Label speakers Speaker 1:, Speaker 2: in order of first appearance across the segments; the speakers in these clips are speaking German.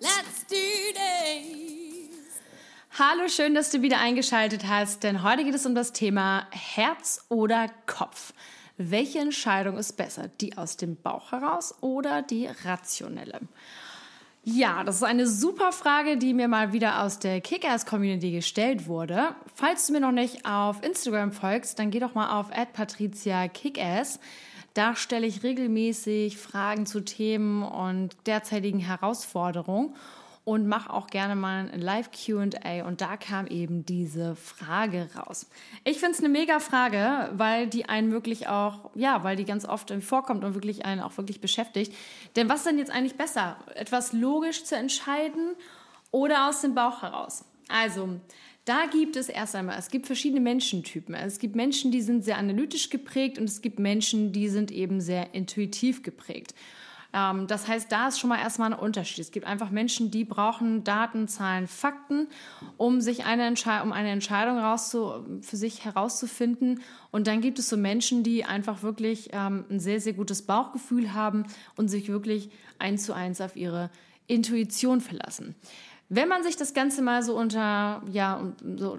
Speaker 1: let's do this!
Speaker 2: Hallo, schön, dass du wieder eingeschaltet hast, denn heute geht es um das Thema Herz oder Kopf. Welche Entscheidung ist besser, die aus dem Bauch heraus oder die rationelle? Ja, das ist eine super Frage, die mir mal wieder aus der Kickers-Community gestellt wurde. Falls du mir noch nicht auf Instagram folgst, dann geh doch mal auf @patricia_kickass. Da stelle ich regelmäßig Fragen zu Themen und derzeitigen Herausforderungen und mache auch gerne mal ein Live-QA und da kam eben diese Frage raus. Ich finde es eine mega Frage, weil die einen wirklich auch, ja, weil die ganz oft vorkommt und wirklich einen auch wirklich beschäftigt. Denn was ist denn jetzt eigentlich besser? Etwas logisch zu entscheiden oder aus dem Bauch heraus? Also, da gibt es erst einmal, es gibt verschiedene Menschentypen. Es gibt Menschen, die sind sehr analytisch geprägt und es gibt Menschen, die sind eben sehr intuitiv geprägt. Ähm, das heißt, da ist schon mal erstmal ein Unterschied. Es gibt einfach Menschen, die brauchen Daten, Zahlen, Fakten, um sich eine, Entscheidung, um eine Entscheidung rauszu, für sich herauszufinden. Und dann gibt es so Menschen, die einfach wirklich ähm, ein sehr, sehr gutes Bauchgefühl haben und sich wirklich eins zu eins auf ihre Intuition verlassen. Wenn man sich das Ganze mal so unter, ja, so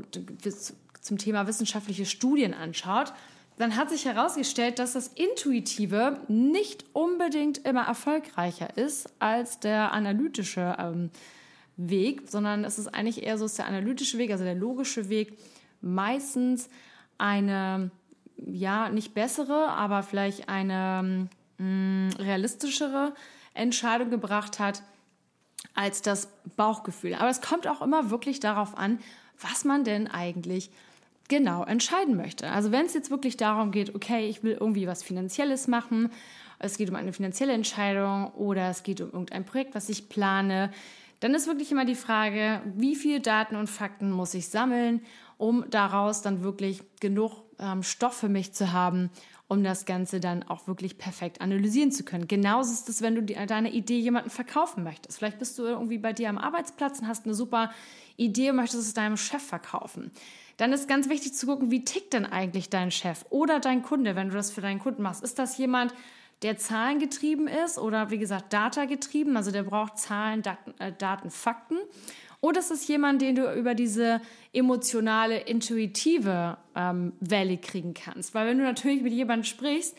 Speaker 2: zum Thema wissenschaftliche Studien anschaut, dann hat sich herausgestellt, dass das Intuitive nicht unbedingt immer erfolgreicher ist als der analytische ähm, Weg, sondern es ist eigentlich eher so, dass der analytische Weg, also der logische Weg, meistens eine, ja, nicht bessere, aber vielleicht eine mh, mm, realistischere Entscheidung gebracht hat als das Bauchgefühl. Aber es kommt auch immer wirklich darauf an, was man denn eigentlich genau entscheiden möchte. Also wenn es jetzt wirklich darum geht, okay, ich will irgendwie was Finanzielles machen, es geht um eine finanzielle Entscheidung oder es geht um irgendein Projekt, was ich plane, dann ist wirklich immer die Frage, wie viele Daten und Fakten muss ich sammeln, um daraus dann wirklich genug ähm, Stoff für mich zu haben, um das Ganze dann auch wirklich perfekt analysieren zu können. Genauso ist es, wenn du die, deine Idee jemandem verkaufen möchtest. Vielleicht bist du irgendwie bei dir am Arbeitsplatz und hast eine super Idee und möchtest es deinem Chef verkaufen dann ist ganz wichtig zu gucken, wie tickt denn eigentlich dein Chef oder dein Kunde, wenn du das für deinen Kunden machst. Ist das jemand, der zahlengetrieben ist oder wie gesagt Data getrieben, also der braucht Zahlen, Daten, äh, Daten Fakten? Oder ist es jemand, den du über diese emotionale, intuitive ähm, Welle kriegen kannst? Weil wenn du natürlich mit jemandem sprichst,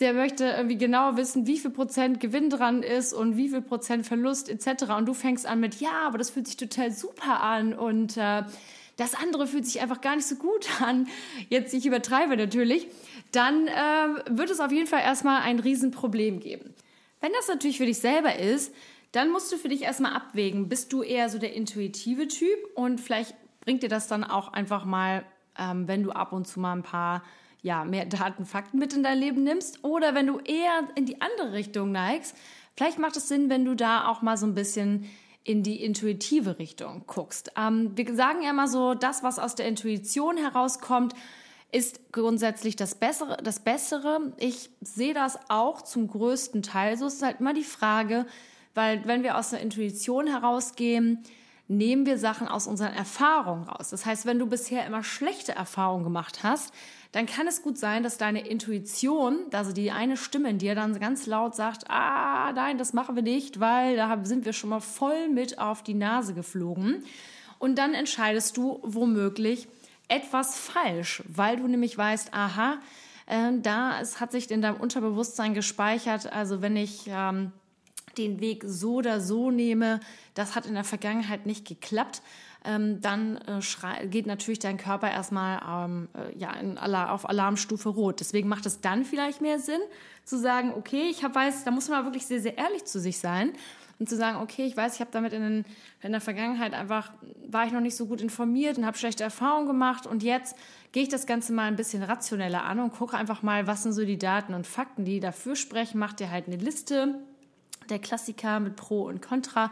Speaker 2: der möchte irgendwie genau wissen, wie viel Prozent Gewinn dran ist und wie viel Prozent Verlust etc. Und du fängst an mit, ja, aber das fühlt sich total super an und äh, das andere fühlt sich einfach gar nicht so gut an, jetzt ich übertreibe natürlich, dann äh, wird es auf jeden Fall erstmal ein Riesenproblem geben. Wenn das natürlich für dich selber ist, dann musst du für dich erstmal abwägen, bist du eher so der intuitive Typ und vielleicht bringt dir das dann auch einfach mal, ähm, wenn du ab und zu mal ein paar ja, mehr Daten, Fakten mit in dein Leben nimmst oder wenn du eher in die andere Richtung neigst, vielleicht macht es Sinn, wenn du da auch mal so ein bisschen in die intuitive Richtung guckst. Ähm, wir sagen ja immer so, das, was aus der Intuition herauskommt, ist grundsätzlich das Bessere. Das Bessere. Ich sehe das auch zum größten Teil. So ist halt immer die Frage, weil wenn wir aus der Intuition herausgehen, nehmen wir Sachen aus unseren Erfahrungen raus. Das heißt, wenn du bisher immer schlechte Erfahrungen gemacht hast, dann kann es gut sein, dass deine Intuition, also die eine Stimme in dir dann ganz laut sagt, ah, nein, das machen wir nicht, weil da sind wir schon mal voll mit auf die Nase geflogen. Und dann entscheidest du womöglich etwas falsch, weil du nämlich weißt, aha, äh, da es hat sich in deinem Unterbewusstsein gespeichert, also wenn ich ähm, den Weg so oder so nehme, das hat in der Vergangenheit nicht geklappt, ähm, dann äh, geht natürlich dein Körper erstmal ähm, äh, ja, Alarm, auf Alarmstufe Rot. Deswegen macht es dann vielleicht mehr Sinn, zu sagen, okay, ich hab, weiß, da muss man wirklich sehr, sehr ehrlich zu sich sein und zu sagen, okay, ich weiß, ich habe damit in, den, in, der Vergangenheit einfach, war ich noch nicht so gut informiert und habe schlechte Erfahrungen gemacht und jetzt gehe ich das Ganze mal ein bisschen rationeller an und gucke einfach mal, was sind so die Daten und Fakten, die dafür sprechen, mach dir halt eine Liste der Klassiker mit Pro und Contra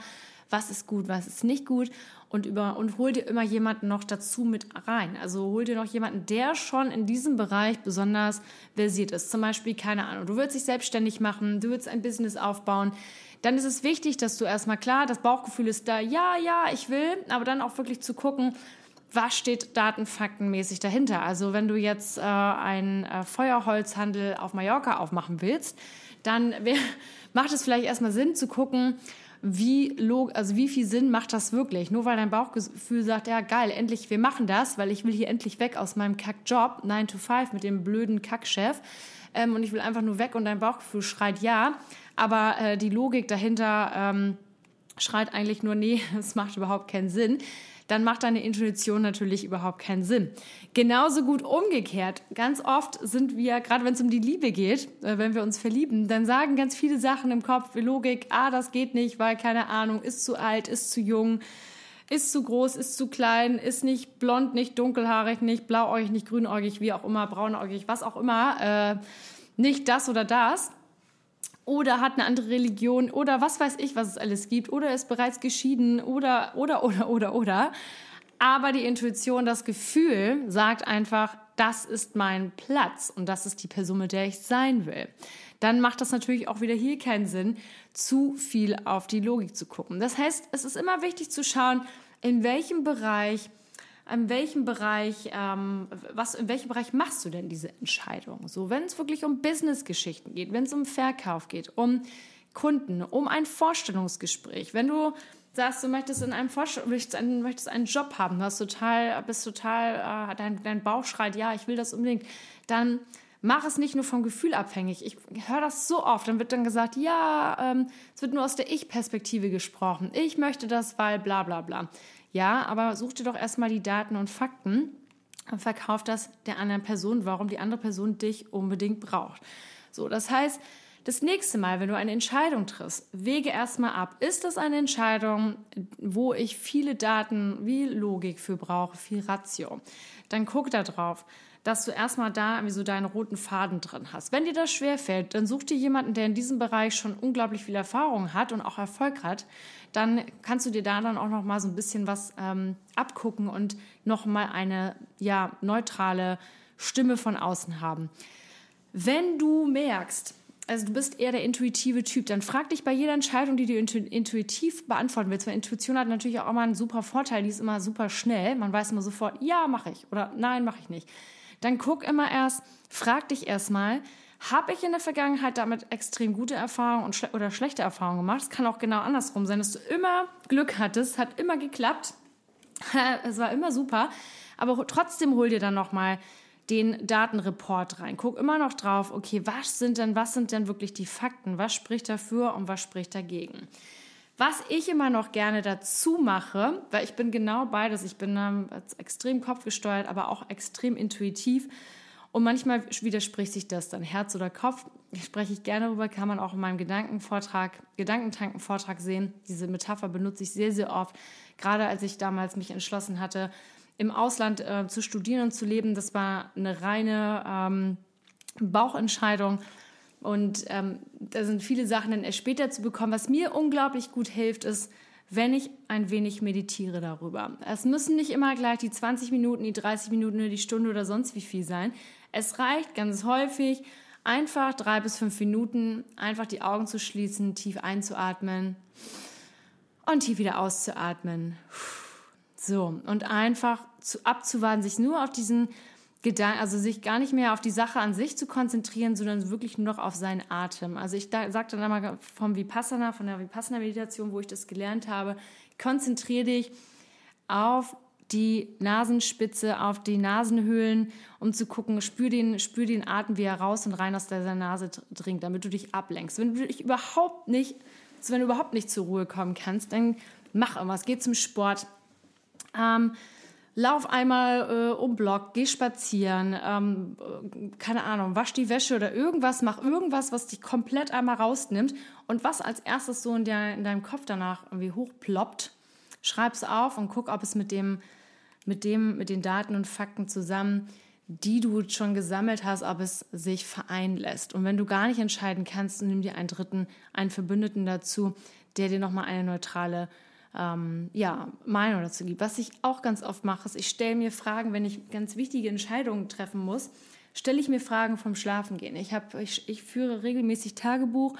Speaker 2: was ist gut, was ist nicht gut und über und hol dir immer jemanden noch dazu mit rein. Also hol dir noch jemanden, der schon in diesem Bereich besonders versiert ist. Zum Beispiel, keine Ahnung, du willst dich selbstständig machen, du willst ein Business aufbauen. Dann ist es wichtig, dass du erstmal klar, das Bauchgefühl ist da, ja, ja, ich will, aber dann auch wirklich zu gucken, was steht datenfaktenmäßig dahinter? Also wenn du jetzt äh, einen äh, Feuerholzhandel auf Mallorca aufmachen willst, dann macht es vielleicht erstmal Sinn zu gucken, wie, log also wie viel Sinn macht das wirklich? Nur weil dein Bauchgefühl sagt, ja geil, endlich, wir machen das, weil ich will hier endlich weg aus meinem Kackjob, 9 to 5 mit dem blöden Kackchef ähm, und ich will einfach nur weg und dein Bauchgefühl schreit ja, aber äh, die Logik dahinter ähm, schreit eigentlich nur, nee, es macht überhaupt keinen Sinn dann macht deine Intuition natürlich überhaupt keinen Sinn. Genauso gut umgekehrt. Ganz oft sind wir, gerade wenn es um die Liebe geht, äh, wenn wir uns verlieben, dann sagen ganz viele Sachen im Kopf, Logik, ah, das geht nicht, weil keine Ahnung, ist zu alt, ist zu jung, ist zu groß, ist zu klein, ist nicht blond, nicht dunkelhaarig, nicht blauäugig, nicht grünäugig, wie auch immer, braunäugig, was auch immer, äh, nicht das oder das oder hat eine andere Religion oder was weiß ich, was es alles gibt oder ist bereits geschieden oder, oder, oder, oder, oder. Aber die Intuition, das Gefühl sagt einfach, das ist mein Platz und das ist die Person, mit der ich sein will. Dann macht das natürlich auch wieder hier keinen Sinn, zu viel auf die Logik zu gucken. Das heißt, es ist immer wichtig zu schauen, in welchem Bereich in welchem Bereich, ähm, was, in welchem Bereich machst du denn diese Entscheidung? So, wenn es wirklich um Business-Geschichten geht, wenn es um Verkauf geht, um Kunden, um ein Vorstellungsgespräch, wenn du sagst, du möchtest in einem Vorstellung, möchtest einen, Job haben, du hast total, bist total, äh, dein, dein Bauch schreit, ja, ich will das unbedingt, dann mach es nicht nur vom Gefühl abhängig. Ich höre das so oft. Dann wird dann gesagt, ja, ähm, es wird nur aus der Ich-Perspektive gesprochen. Ich möchte das, weil bla bla bla. Ja, aber such dir doch erstmal die Daten und Fakten und verkauf das der anderen Person, warum die andere Person dich unbedingt braucht. So, das heißt, das nächste Mal, wenn du eine Entscheidung triffst, wege erstmal ab. Ist das eine Entscheidung, wo ich viele Daten wie Logik für brauche, viel Ratio? Dann guck da drauf dass du erstmal da irgendwie so deinen roten Faden drin hast. Wenn dir das schwerfällt, dann such dir jemanden, der in diesem Bereich schon unglaublich viel Erfahrung hat und auch Erfolg hat. Dann kannst du dir da dann auch noch mal so ein bisschen was ähm, abgucken und noch mal eine ja neutrale Stimme von außen haben. Wenn du merkst, also du bist eher der intuitive Typ, dann frag dich bei jeder Entscheidung, die du intuitiv beantworten willst, weil Intuition hat natürlich auch immer einen super Vorteil, die ist immer super schnell. Man weiß immer sofort, ja, mache ich oder nein, mache ich nicht. Dann guck immer erst, frag dich erstmal, habe ich in der Vergangenheit damit extrem gute Erfahrungen schle oder schlechte Erfahrungen gemacht? Es kann auch genau andersrum sein, dass du immer Glück hattest, hat immer geklappt, es war immer super, aber trotzdem hol dir dann nochmal den Datenreport rein. Guck immer noch drauf, okay, was sind denn, was sind denn wirklich die Fakten? Was spricht dafür und was spricht dagegen? Was ich immer noch gerne dazu mache, weil ich bin genau beides, ich bin ähm, extrem kopfgesteuert, aber auch extrem intuitiv. Und manchmal widerspricht sich das dann Herz oder Kopf. Spreche ich gerne darüber, kann man auch in meinem Gedankenvortrag, Gedankentankenvortrag sehen. Diese Metapher benutze ich sehr, sehr oft. Gerade als ich damals mich entschlossen hatte, im Ausland äh, zu studieren und zu leben, das war eine reine ähm, Bauchentscheidung. Und ähm, da sind viele Sachen dann erst später zu bekommen. Was mir unglaublich gut hilft, ist, wenn ich ein wenig meditiere darüber. Es müssen nicht immer gleich die 20 Minuten, die 30 Minuten oder die Stunde oder sonst wie viel sein. Es reicht ganz häufig, einfach drei bis fünf Minuten, einfach die Augen zu schließen, tief einzuatmen und tief wieder auszuatmen. So, und einfach zu, abzuwarten, sich nur auf diesen Gedanken, also sich gar nicht mehr auf die Sache an sich zu konzentrieren, sondern wirklich nur noch auf seinen Atem. Also ich da, sagte dann einmal vom Vipassana, von der Vipassana-Meditation, wo ich das gelernt habe, konzentriere dich auf die Nasenspitze, auf die Nasenhöhlen, um zu gucken, spür den, spür den Atem, wie er raus und rein aus deiner Nase dringt, damit du dich ablenkst. Wenn du dich überhaupt nicht, wenn du überhaupt nicht zur Ruhe kommen kannst, dann mach irgendwas, geh zum Sport. Ähm, lauf einmal äh, um Block, geh spazieren, ähm, keine Ahnung, wasch die Wäsche oder irgendwas, mach irgendwas, was dich komplett einmal rausnimmt und was als erstes so in, der, in deinem Kopf danach irgendwie hochploppt, schreib's auf und guck, ob es mit dem, mit dem, mit den Daten und Fakten zusammen, die du schon gesammelt hast, ob es sich vereinen lässt. Und wenn du gar nicht entscheiden kannst, nimm dir einen dritten, einen Verbündeten dazu, der dir nochmal eine neutrale ähm, ja, Meinung dazu gibt. Was ich auch ganz oft mache, ist, ich stelle mir Fragen, wenn ich ganz wichtige Entscheidungen treffen muss, stelle ich mir Fragen vom Schlafengehen. Ich, hab, ich, ich führe regelmäßig Tagebuch,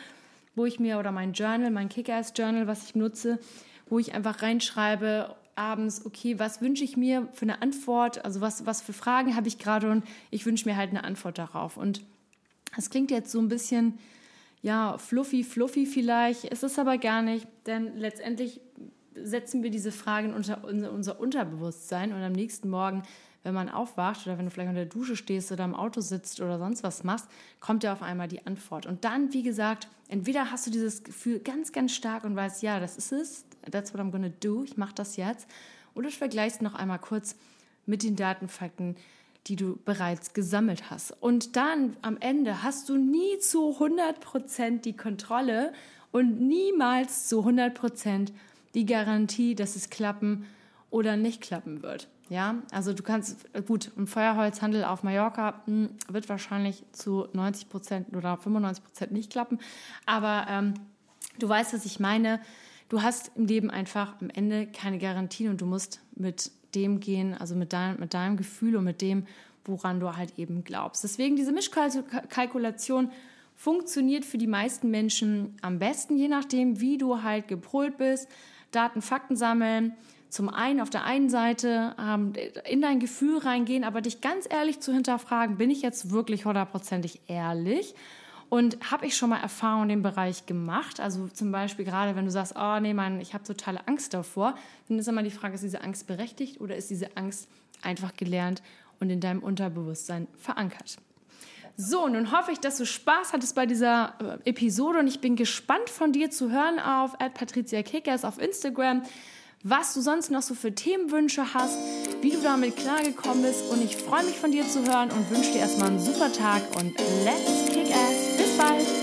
Speaker 2: wo ich mir, oder mein Journal, mein Kick-Ass-Journal, was ich nutze, wo ich einfach reinschreibe, abends, okay, was wünsche ich mir für eine Antwort, also was, was für Fragen habe ich gerade und ich wünsche mir halt eine Antwort darauf. Und das klingt jetzt so ein bisschen, ja, fluffy, fluffy vielleicht, ist es aber gar nicht, denn letztendlich setzen wir diese Fragen unter unser Unterbewusstsein und am nächsten Morgen, wenn man aufwacht oder wenn du vielleicht unter der Dusche stehst oder im Auto sitzt oder sonst was machst, kommt ja auf einmal die Antwort. Und dann, wie gesagt, entweder hast du dieses Gefühl ganz, ganz stark und weißt, ja, das ist es, that's what I'm gonna do, ich mache das jetzt, oder du vergleichst noch einmal kurz mit den Datenfakten, die du bereits gesammelt hast. Und dann am Ende hast du nie zu 100% die Kontrolle und niemals zu 100% die Garantie, dass es klappen oder nicht klappen wird. Ja, also du kannst, gut, ein Feuerholzhandel auf Mallorca mh, hm, wird wahrscheinlich zu 90 Prozent oder 95 Prozent nicht klappen. Aber ähm, du weißt, was ich meine. Du hast im Leben einfach am Ende keine Garantien und du musst mit dem gehen, also mit, dein, mit deinem Gefühl und mit dem, woran du halt eben glaubst. Deswegen diese Mischkalkulation funktioniert für die meisten Menschen am besten, je nachdem, wie du halt gepolt bist. Daten, Fakten sammeln. Zum einen auf der einen Seite ähm, in dein Gefühl reingehen, aber dich ganz ehrlich zu hinterfragen, bin ich jetzt wirklich hundertprozentig ehrlich? Und habe ich schon mal Erfahrungen in dem Bereich gemacht? Also zum Beispiel gerade, wenn du sagst, oh nee, Mann, ich habe totale Angst davor, dann ist immer die Frage, ist diese Angst berechtigt oder ist diese Angst einfach gelernt und in deinem Unterbewusstsein verankert? So, nun hoffe ich, dass du Spaß hattest bei dieser äh, Episode und ich bin gespannt von dir zu hören auf Patricia Kickers auf Instagram, was du sonst noch so für Themenwünsche hast, wie du damit klargekommen bist und ich freue mich von dir zu hören und wünsche dir erstmal einen super Tag und let's kick ass. Bis bald!